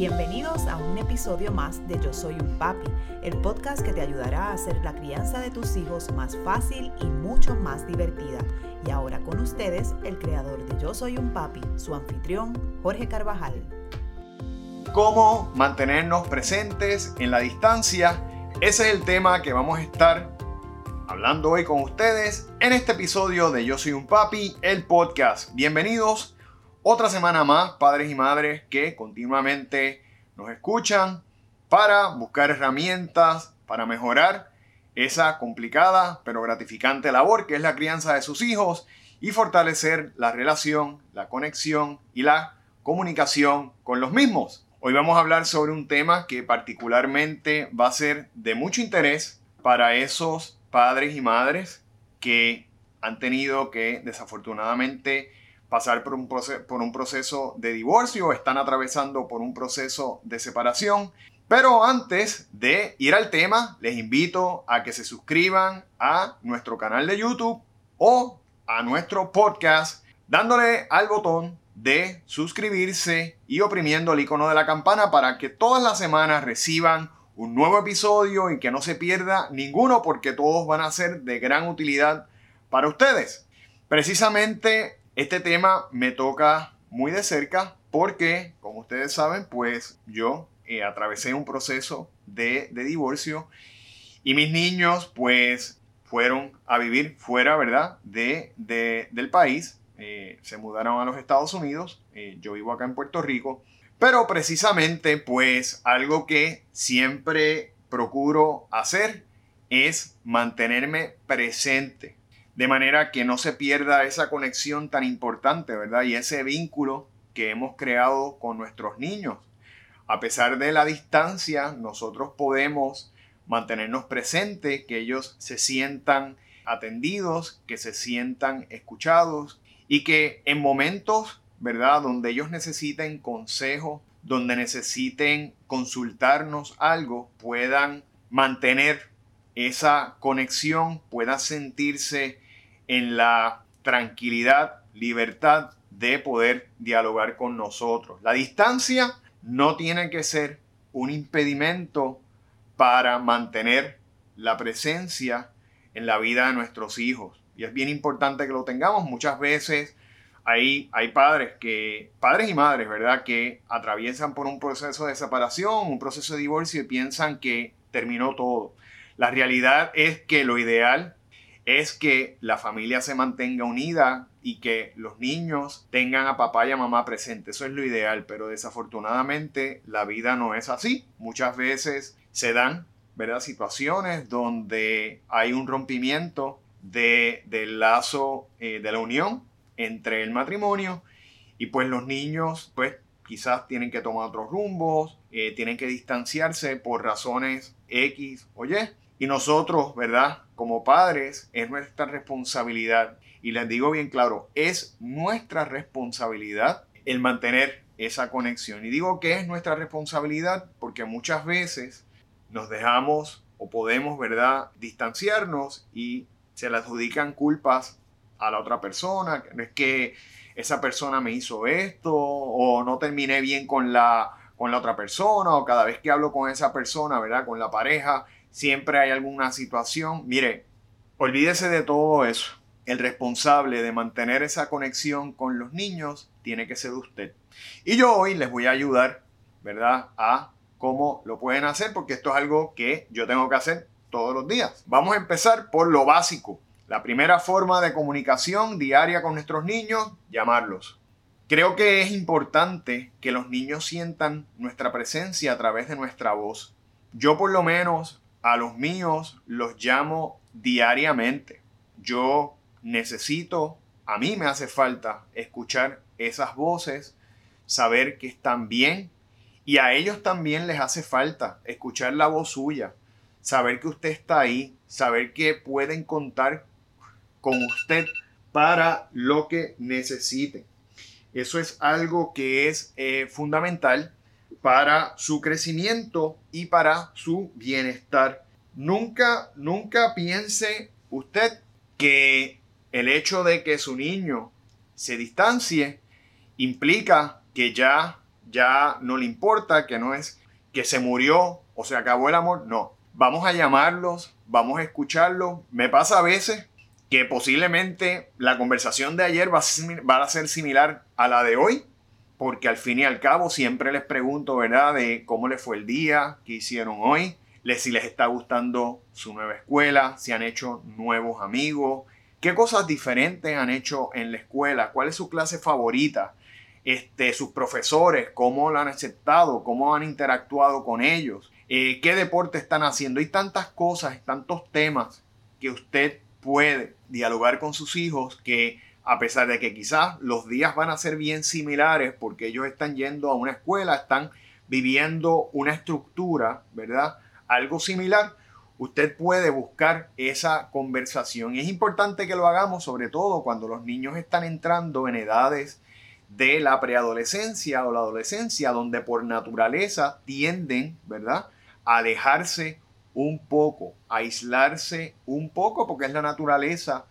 Bienvenidos a un episodio más de Yo Soy un Papi, el podcast que te ayudará a hacer la crianza de tus hijos más fácil y mucho más divertida. Y ahora con ustedes, el creador de Yo Soy un Papi, su anfitrión, Jorge Carvajal. ¿Cómo mantenernos presentes en la distancia? Ese es el tema que vamos a estar hablando hoy con ustedes en este episodio de Yo Soy un Papi, el podcast. Bienvenidos otra semana más, padres y madres que continuamente nos escuchan para buscar herramientas para mejorar esa complicada pero gratificante labor que es la crianza de sus hijos y fortalecer la relación, la conexión y la comunicación con los mismos. Hoy vamos a hablar sobre un tema que particularmente va a ser de mucho interés para esos padres y madres que han tenido que desafortunadamente pasar por un, proceso, de divorcio, están atravesando por un proceso de separación. Pero antes de ir al tema, les invito a que se suscriban a nuestro canal de YouTube o a nuestro podcast dándole al botón de suscribirse y oprimiendo el icono de la campana para que todas las semanas reciban un nuevo episodio y que no se pierda ninguno porque todos van a ser de gran utilidad para ustedes. Precisamente este tema me toca muy de cerca porque, como ustedes saben, pues yo eh, atravesé un proceso de, divorcio y mis niños pues fueron a vivir fuera, ¿verdad? De, del país. Eh, se mudaron a los Estados Unidos. Eh, yo vivo acá en Puerto Rico. Pero precisamente pues algo que siempre procuro hacer es mantenerme presente de manera que no se pierda esa conexión tan importante, ¿verdad? Y ese vínculo que hemos creado con nuestros niños. A pesar de la distancia, nosotros podemos mantenernos presentes, que ellos se sientan atendidos, que se sientan escuchados y que en momentos, ¿verdad?, donde ellos necesiten consejo, donde necesiten consultarnos algo, puedan mantener esa conexión, puedan sentirse en la tranquilidad, libertad de poder dialogar con nosotros. La distancia no tiene que ser un impedimento para mantener la presencia en la vida de nuestros hijos. Y es bien importante que lo tengamos. Muchas veces hay, hay padres que, padres y madres, ¿verdad?, que atraviesan por un proceso de separación, un proceso de divorcio y piensan que terminó todo. La realidad es que lo ideal es que la familia se mantenga unida y que los niños tengan a papá y a mamá presentes. Eso es lo ideal, pero desafortunadamente la vida no es así. Muchas veces se dan ¿verdad? situaciones donde hay un rompimiento de, del lazo eh, de la unión entre el matrimonio y pues los niños pues quizás tienen que tomar otros rumbos, eh, tienen que distanciarse por razones X o. Y nosotros, ¿verdad? Como padres, es nuestra responsabilidad, y les digo bien claro, es nuestra responsabilidad el mantener esa conexión. Y digo que es nuestra responsabilidad porque muchas veces nos dejamos o podemos, ¿verdad?, distanciarnos y se le adjudican culpas a la otra persona. Es que esa persona me hizo esto o no terminé bien con la, con la otra persona o cada vez que hablo con esa persona, ¿verdad?, con la pareja, siempre hay alguna situación. Mire, olvídese de todo eso. El responsable de mantener esa conexión con los niños tiene que ser usted. Y yo hoy les voy a ayudar, ¿verdad? A cómo lo pueden hacer, porque esto es algo que yo tengo que hacer todos los días. Vamos a empezar por lo básico. La primera forma de comunicación diaria con nuestros niños, llamarlos. Creo que es importante que los niños sientan nuestra presencia a través de nuestra voz. Yo por lo menos a los míos los llamo diariamente. Yo necesito, a mí me hace falta escuchar esas voces, saber que están bien y a ellos también les hace falta escuchar la voz suya, saber que usted está ahí, saber que pueden contar con usted para lo que necesiten. Eso es algo que es eh, fundamental para su crecimiento y para su bienestar. Nunca, nunca piense usted que el hecho de que su niño se distancie implica que ya ya no le importa, que no es que se murió o se acabó el amor, no. Vamos a llamarlos, vamos a escucharlos. Me pasa a veces que posiblemente la conversación de ayer va a, ser similar a la de hoy, porque al fin y al cabo siempre les pregunto, ¿verdad?, de cómo les fue el día, qué hicieron hoy, si les está gustando su nueva escuela, si han hecho nuevos amigos, qué cosas diferentes han hecho en la escuela, cuál es su clase favorita, este, sus profesores, cómo lo han aceptado, cómo han interactuado con ellos, eh, qué deporte están haciendo. Hay tantas cosas, tantos temas que usted puede dialogar con sus hijos que a pesar de que quizás los días van a ser bien similares porque ellos están yendo a una escuela, están viviendo una estructura, ¿verdad? Algo similar, usted puede buscar esa conversación. Y es importante que lo hagamos, sobre todo cuando los niños están entrando en edades de la preadolescencia o la adolescencia, donde por naturaleza tienden, ¿verdad?, a alejarse un poco, aislarse un poco, porque es la naturaleza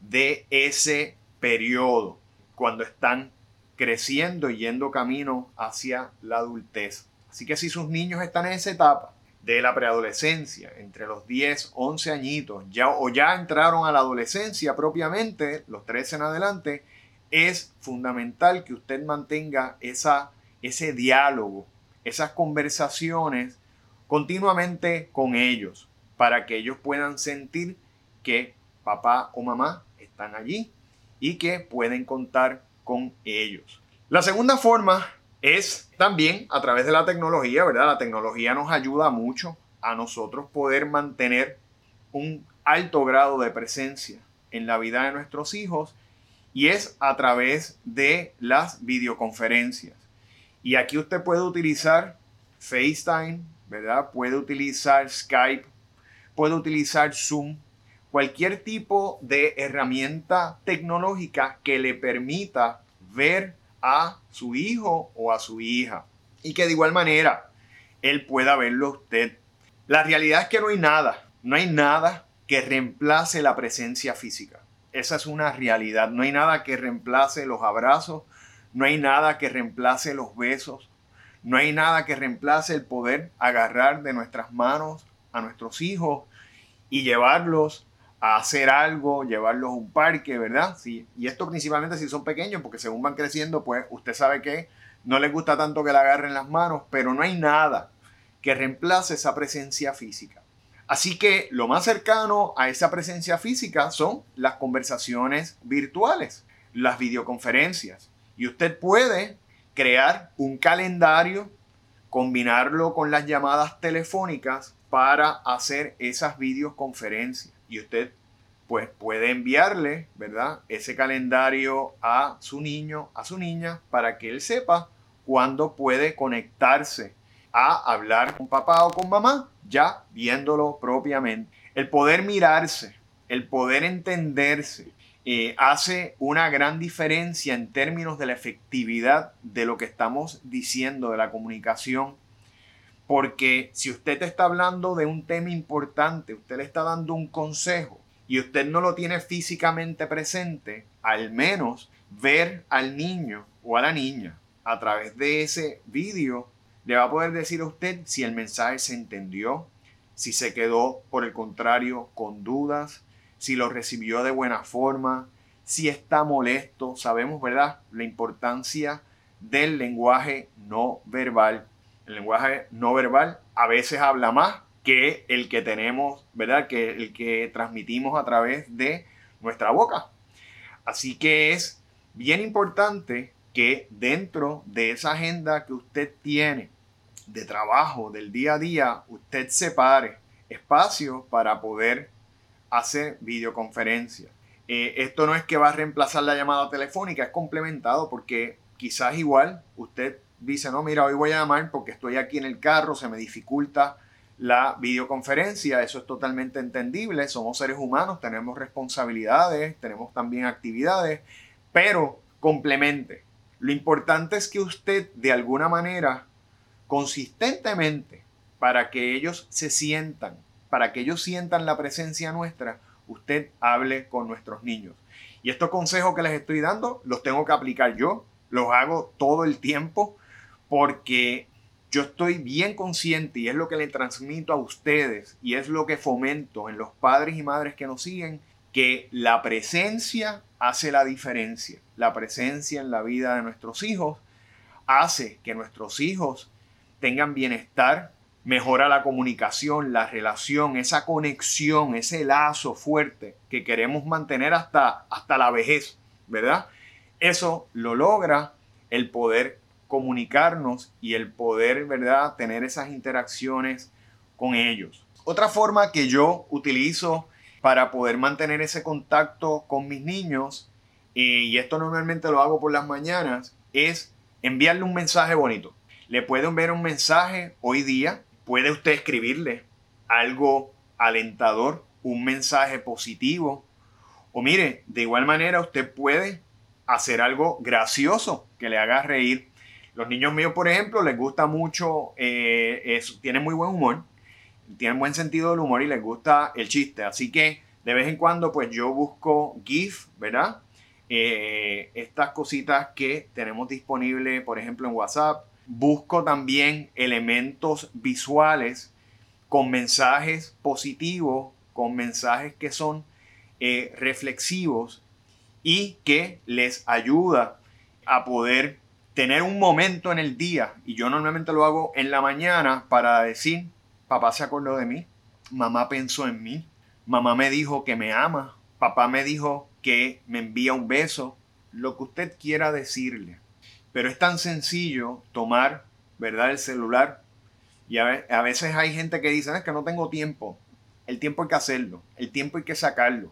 de ese periodo, cuando están creciendo y yendo camino hacia la adultez. Así que si sus niños están en esa etapa de la preadolescencia, entre los 10, 11 añitos, ya, o ya entraron a la adolescencia propiamente, los 13 en adelante, es fundamental que usted mantenga esa, ese diálogo, esas conversaciones continuamente con ellos para que ellos puedan sentir que papá o mamá están allí y que pueden contar con ellos. La segunda forma es también a través de la tecnología, ¿verdad? La tecnología nos ayuda mucho a nosotros poder mantener un alto grado de presencia en la vida de nuestros hijos y es a través de las videoconferencias. Y aquí usted puede utilizar FaceTime, ¿verdad? Puede utilizar Skype, puede utilizar Zoom, cualquier tipo de herramienta tecnológica que le permita ver a su hijo o a su hija y que de igual manera él pueda verlo a usted. La realidad es que no hay nada, no hay nada que reemplace la presencia física. Esa es una realidad. No hay nada que reemplace los abrazos, no hay nada que reemplace los besos, no hay nada que reemplace el poder agarrar de nuestras manos a nuestros hijos y llevarlos hacer algo, llevarlos a un parque, ¿verdad? Sí, y esto principalmente si son pequeños, porque según van creciendo, pues usted sabe que no les gusta tanto que le agarren las manos, pero no hay nada que reemplace esa presencia física. Así que lo más cercano a esa presencia física son las conversaciones virtuales, las videoconferencias. Y usted puede crear un calendario, combinarlo con las llamadas telefónicas para hacer esas videoconferencias. Y usted pues puede enviarle, ¿verdad? Ese calendario a su niño, a su niña, para que él sepa cuándo puede conectarse a hablar con papá o con mamá, ya viéndolo propiamente. El poder mirarse, el poder entenderse, eh, hace una gran diferencia en términos de la efectividad de lo que estamos diciendo de la comunicación. Porque si usted está hablando de un tema importante, usted le está dando un consejo y usted no lo tiene físicamente presente, al menos ver al niño o a la niña a través de ese vídeo le va a poder decir a usted si el mensaje se entendió, si se quedó por el contrario con dudas, si lo recibió de buena forma, si está molesto. Sabemos, ¿verdad?, la importancia del lenguaje no verbal. El lenguaje no verbal a veces habla más que el que tenemos, ¿verdad?, que el que transmitimos a través de nuestra boca. Así que es bien importante que dentro de esa agenda que usted tiene de trabajo, del día a día, usted separe espacio para poder hacer videoconferencia. Eh, esto no es que va a reemplazar la llamada telefónica, es complementado porque quizás igual usted dice, no, mira, hoy voy a llamar porque estoy aquí en el carro, se me dificulta la videoconferencia, eso es totalmente entendible, somos seres humanos, tenemos responsabilidades, tenemos también actividades, pero complemente. Lo importante es que usted de alguna manera, consistentemente, para que ellos se sientan para que ellos sientan la presencia nuestra, usted hable con nuestros niños. Y estos consejos que les estoy dando los tengo que aplicar yo, los hago todo el tiempo, porque yo estoy bien consciente y es lo que le transmito a ustedes y es lo que fomento en los padres y madres que nos siguen, que la presencia hace la diferencia. La presencia en la vida de nuestros hijos hace que nuestros hijos tengan bienestar, mejora la comunicación, la relación, esa conexión, ese lazo fuerte que queremos mantener hasta, hasta la vejez, ¿verdad? Eso lo logra el poder comunicarnos y el poder, ¿verdad?, tener esas interacciones con ellos. Otra forma que yo utilizo para poder mantener ese contacto con mis niños, eh, y esto normalmente lo hago por las mañanas, es enviarle un mensaje bonito. Le puedo enviar un mensaje hoy día, puede usted escribirle algo alentador, un mensaje positivo. O mire, de igual manera usted puede hacer algo gracioso que le haga reír. Los niños míos, por ejemplo, les gusta mucho, eh, tienen muy buen humor, tienen buen sentido del humor y les gusta el chiste. Así que de vez en cuando, pues yo busco GIF, ¿verdad? Eh, estas cositas que tenemos disponible, por ejemplo, en WhatsApp. Busco también elementos visuales con mensajes positivos, con mensajes que son eh, reflexivos y que les ayuda a poder tener un momento en el día. Y yo normalmente lo hago en la mañana para decir, papá se acordó de mí, mamá pensó en mí, mamá me dijo que me ama, papá me dijo que me envía un beso, lo que usted quiera decirle. Pero es tan sencillo tomar, ¿verdad?, el celular. Y a, veces hay gente que dice, es que no tengo tiempo. El tiempo hay que hacerlo, el tiempo hay que sacarlo.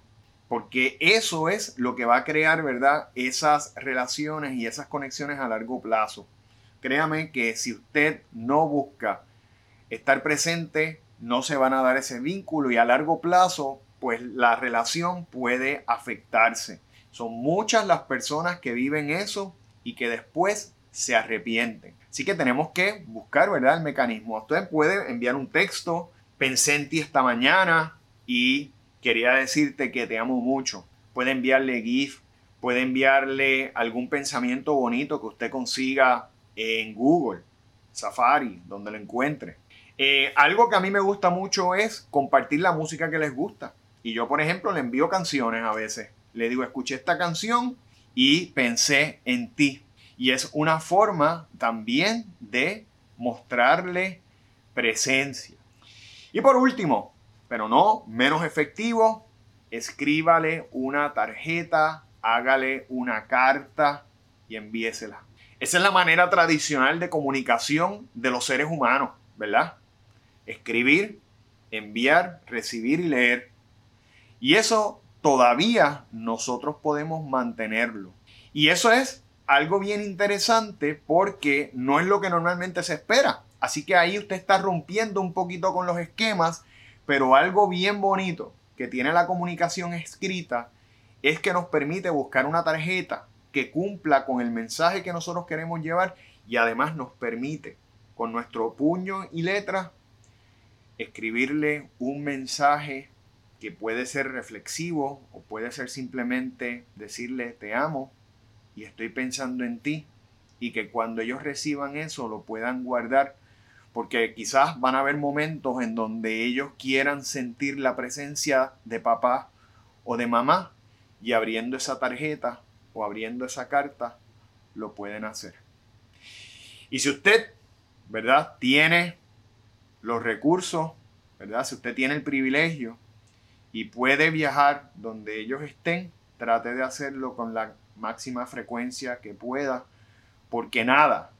Porque eso es lo que va a crear, ¿verdad?, esas relaciones y esas conexiones a largo plazo. Créame que si usted no busca estar presente, no se van a dar ese vínculo y a largo plazo pues la relación puede afectarse. Son muchas las personas que viven eso y que después se arrepienten. Así que tenemos que buscar, ¿verdad? El mecanismo. Usted puede enviar un texto, pensé en ti esta mañana y quería decirte que te amo mucho. Puede enviarle GIF, puede enviarle algún pensamiento bonito que usted consiga en Google, Safari, donde lo encuentre. Eh, algo que a mí me gusta mucho es compartir la música que les gusta. Y yo, por ejemplo, le envío canciones a veces. Le digo, escuché esta canción y pensé en ti. Y es una forma también de mostrarle presencia. Y por último, pero no menos efectivo, escríbale una tarjeta, hágale una carta y envíesela. Esa es la manera tradicional de comunicación de los seres humanos, ¿verdad? Escribir, enviar, recibir y leer. Y eso todavía nosotros podemos mantenerlo. Y eso es algo bien interesante porque no es lo que normalmente se espera. Así que ahí usted está rompiendo un poquito con los esquemas, pero algo bien bonito que tiene la comunicación escrita es que nos permite buscar una tarjeta que cumpla con el mensaje que nosotros queremos llevar y además nos permite con nuestro puño y letra escribirle un mensaje que puede ser reflexivo o puede ser simplemente decirle te amo y estoy pensando en ti y que cuando ellos reciban eso lo puedan guardar porque quizás van a haber momentos en donde ellos quieran sentir la presencia de papá o de mamá y abriendo esa tarjeta o abriendo esa carta lo pueden hacer. Y si usted, ¿verdad? Tiene los recursos, ¿verdad? Si usted tiene el privilegio y puede viajar donde ellos estén, trate de hacerlo con la máxima frecuencia que pueda, porque nada,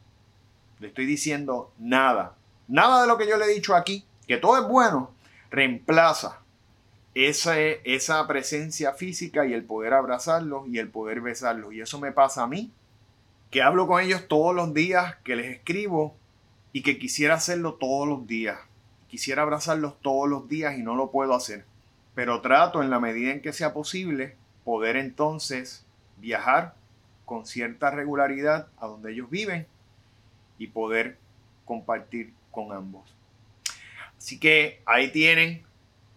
le estoy diciendo nada, nada de lo que yo le he dicho aquí, que todo es bueno, reemplaza esa, esa presencia física y el poder abrazarlos y el poder besarlos. Y eso me pasa a mí, que hablo con ellos todos los días, que les escribo y que quisiera hacerlo todos los días. Quisiera abrazarlos todos los días y no lo puedo hacer pero trato en la medida en que sea posible poder entonces viajar con cierta regularidad a donde ellos viven y poder compartir con ambos. Así que ahí tienen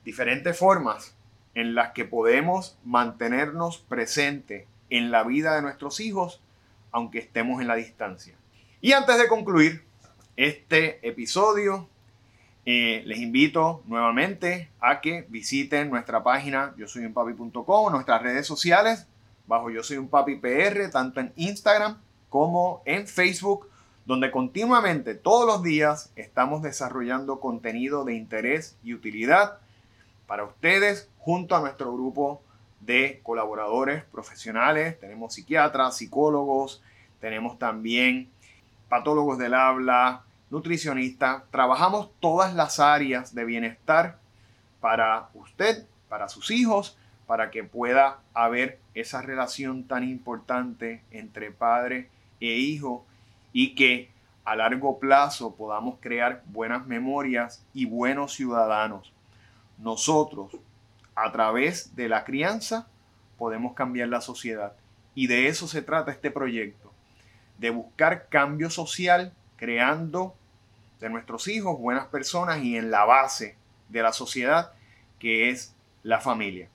diferentes formas en las que podemos mantenernos presentes en la vida de nuestros hijos aunque estemos en la distancia. Y antes de concluir este episodio, eh, les invito nuevamente a que visiten nuestra página yo soy un papi.com, nuestras redes sociales, bajo yo soy un papi PR, tanto en Instagram como en Facebook, donde continuamente, todos los días, estamos desarrollando contenido de interés y utilidad para ustedes junto a nuestro grupo de colaboradores profesionales. Tenemos psiquiatras, psicólogos, tenemos también patólogos del habla, nutricionistas. Trabajamos todas las áreas de bienestar para usted, para sus hijos, para que pueda haber esa relación tan importante entre padre e hijo y que a largo plazo podamos crear buenas memorias y buenos ciudadanos. Nosotros, a través de la crianza, podemos cambiar la sociedad. Y de eso se trata este proyecto, de buscar cambio social creando de nuestros hijos buenas personas y en la base de la sociedad que es la familia.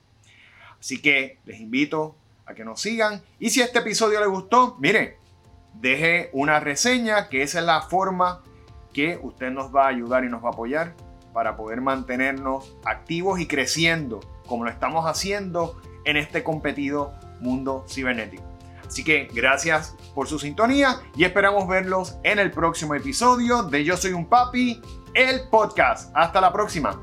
Así que les invito a que nos sigan y si este episodio les gustó, mire, deje una reseña, que esa es la forma que usted nos va a ayudar y nos va a apoyar para poder mantenernos activos y creciendo como lo estamos haciendo en este competido mundo cibernético. Así que gracias por su sintonía y esperamos verlos en el próximo episodio de Yo Soy un Papi, el podcast. Hasta la próxima.